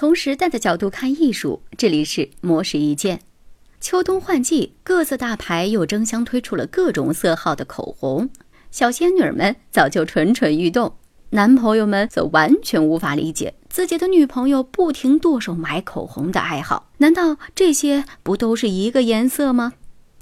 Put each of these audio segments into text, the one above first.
从时代的角度看艺术，这里是魔石一见。秋冬换季，各色大牌又争相推出了各种色号的口红，小仙女们早就蠢蠢欲动，男朋友们则完全无法理解自己的女朋友不停剁手买口红的爱好。难道这些不都是一个颜色吗？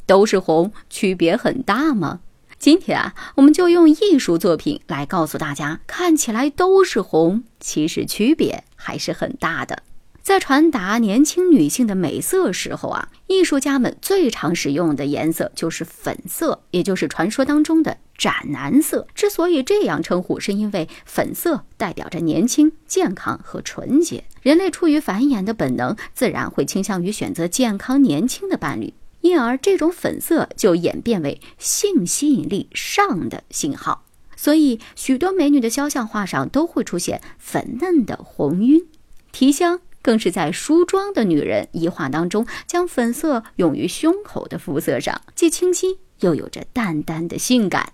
都是红，区别很大吗？今天啊，我们就用艺术作品来告诉大家，看起来都是红，其实区别还是很大的。在传达年轻女性的美色时候啊，艺术家们最常使用的颜色就是粉色，也就是传说当中的斩男色。之所以这样称呼，是因为粉色代表着年轻、健康和纯洁。人类出于繁衍的本能，自然会倾向于选择健康、年轻的伴侣。因而，这种粉色就演变为性吸引力上的信号，所以许多美女的肖像画上都会出现粉嫩的红晕。提香更是在梳妆的女人一画当中，将粉色用于胸口的肤色上，既清新又有着淡淡的性感。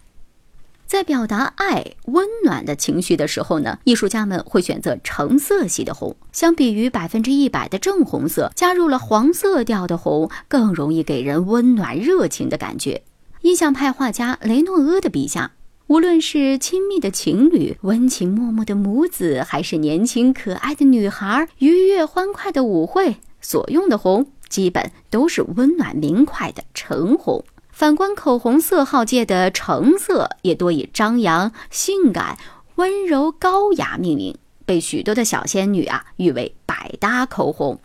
在表达爱、温暖的情绪的时候呢，艺术家们会选择橙色系的红。相比于百分之一百的正红色，加入了黄色调的红，更容易给人温暖热情的感觉。印象派画家雷诺阿的笔下，无论是亲密的情侣、温情脉脉的母子，还是年轻可爱的女孩、愉悦欢快的舞会，所用的红基本都是温暖明快的橙红。反观口红色号界的橙色，也多以张扬、性感、温柔、高雅命名，被许多的小仙女啊誉为百搭口红。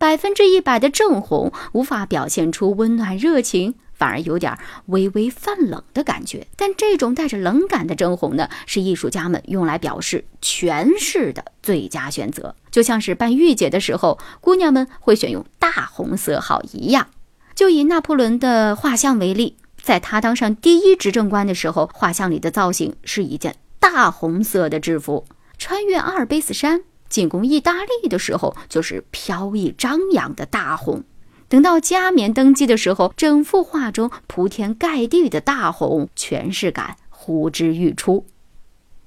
百分之一百的正红无法表现出温暖热情，反而有点微微泛冷的感觉。但这种带着冷感的正红呢，是艺术家们用来表示权势的最佳选择，就像是办御姐的时候，姑娘们会选用大红色号一样。就以拿破仑的画像为例，在他当上第一执政官的时候，画像里的造型是一件大红色的制服；穿越阿尔卑斯山进攻意大利的时候，就是飘逸张扬的大红。等到加冕登基的时候，整幅画中铺天盖地的大红，权势感呼之欲出。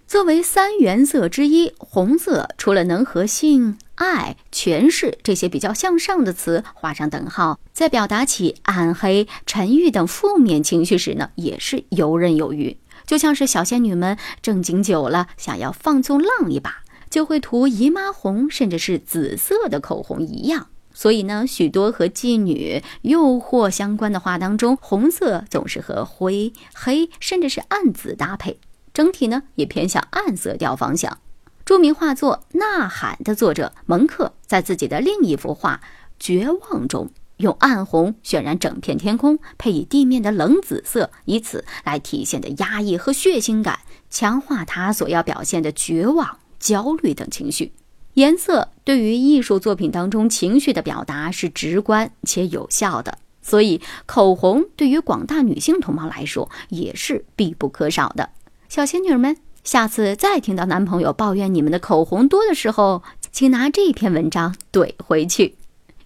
作为三原色之一，红色除了能和性。爱、权势这些比较向上的词画上等号，在表达起暗黑、沉郁等负面情绪时呢，也是游刃有余。就像是小仙女们正经久了，想要放纵浪一把，就会涂姨妈红，甚至是紫色的口红一样。所以呢，许多和妓女、诱惑相关的画当中，红色总是和灰、黑，甚至是暗紫搭配，整体呢也偏向暗色调方向。著名画作《呐喊》的作者蒙克在自己的另一幅画《绝望》中，用暗红渲染整片天空，配以地面的冷紫色，以此来体现的压抑和血腥感，强化他所要表现的绝望、焦虑等情绪。颜色对于艺术作品当中情绪的表达是直观且有效的，所以口红对于广大女性同胞来说也是必不可少的。小仙女们。下次再听到男朋友抱怨你们的口红多的时候，请拿这篇文章怼回去。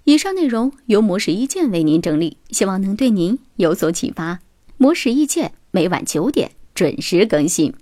以上内容由魔石意见为您整理，希望能对您有所启发。魔石意见每晚九点准时更新。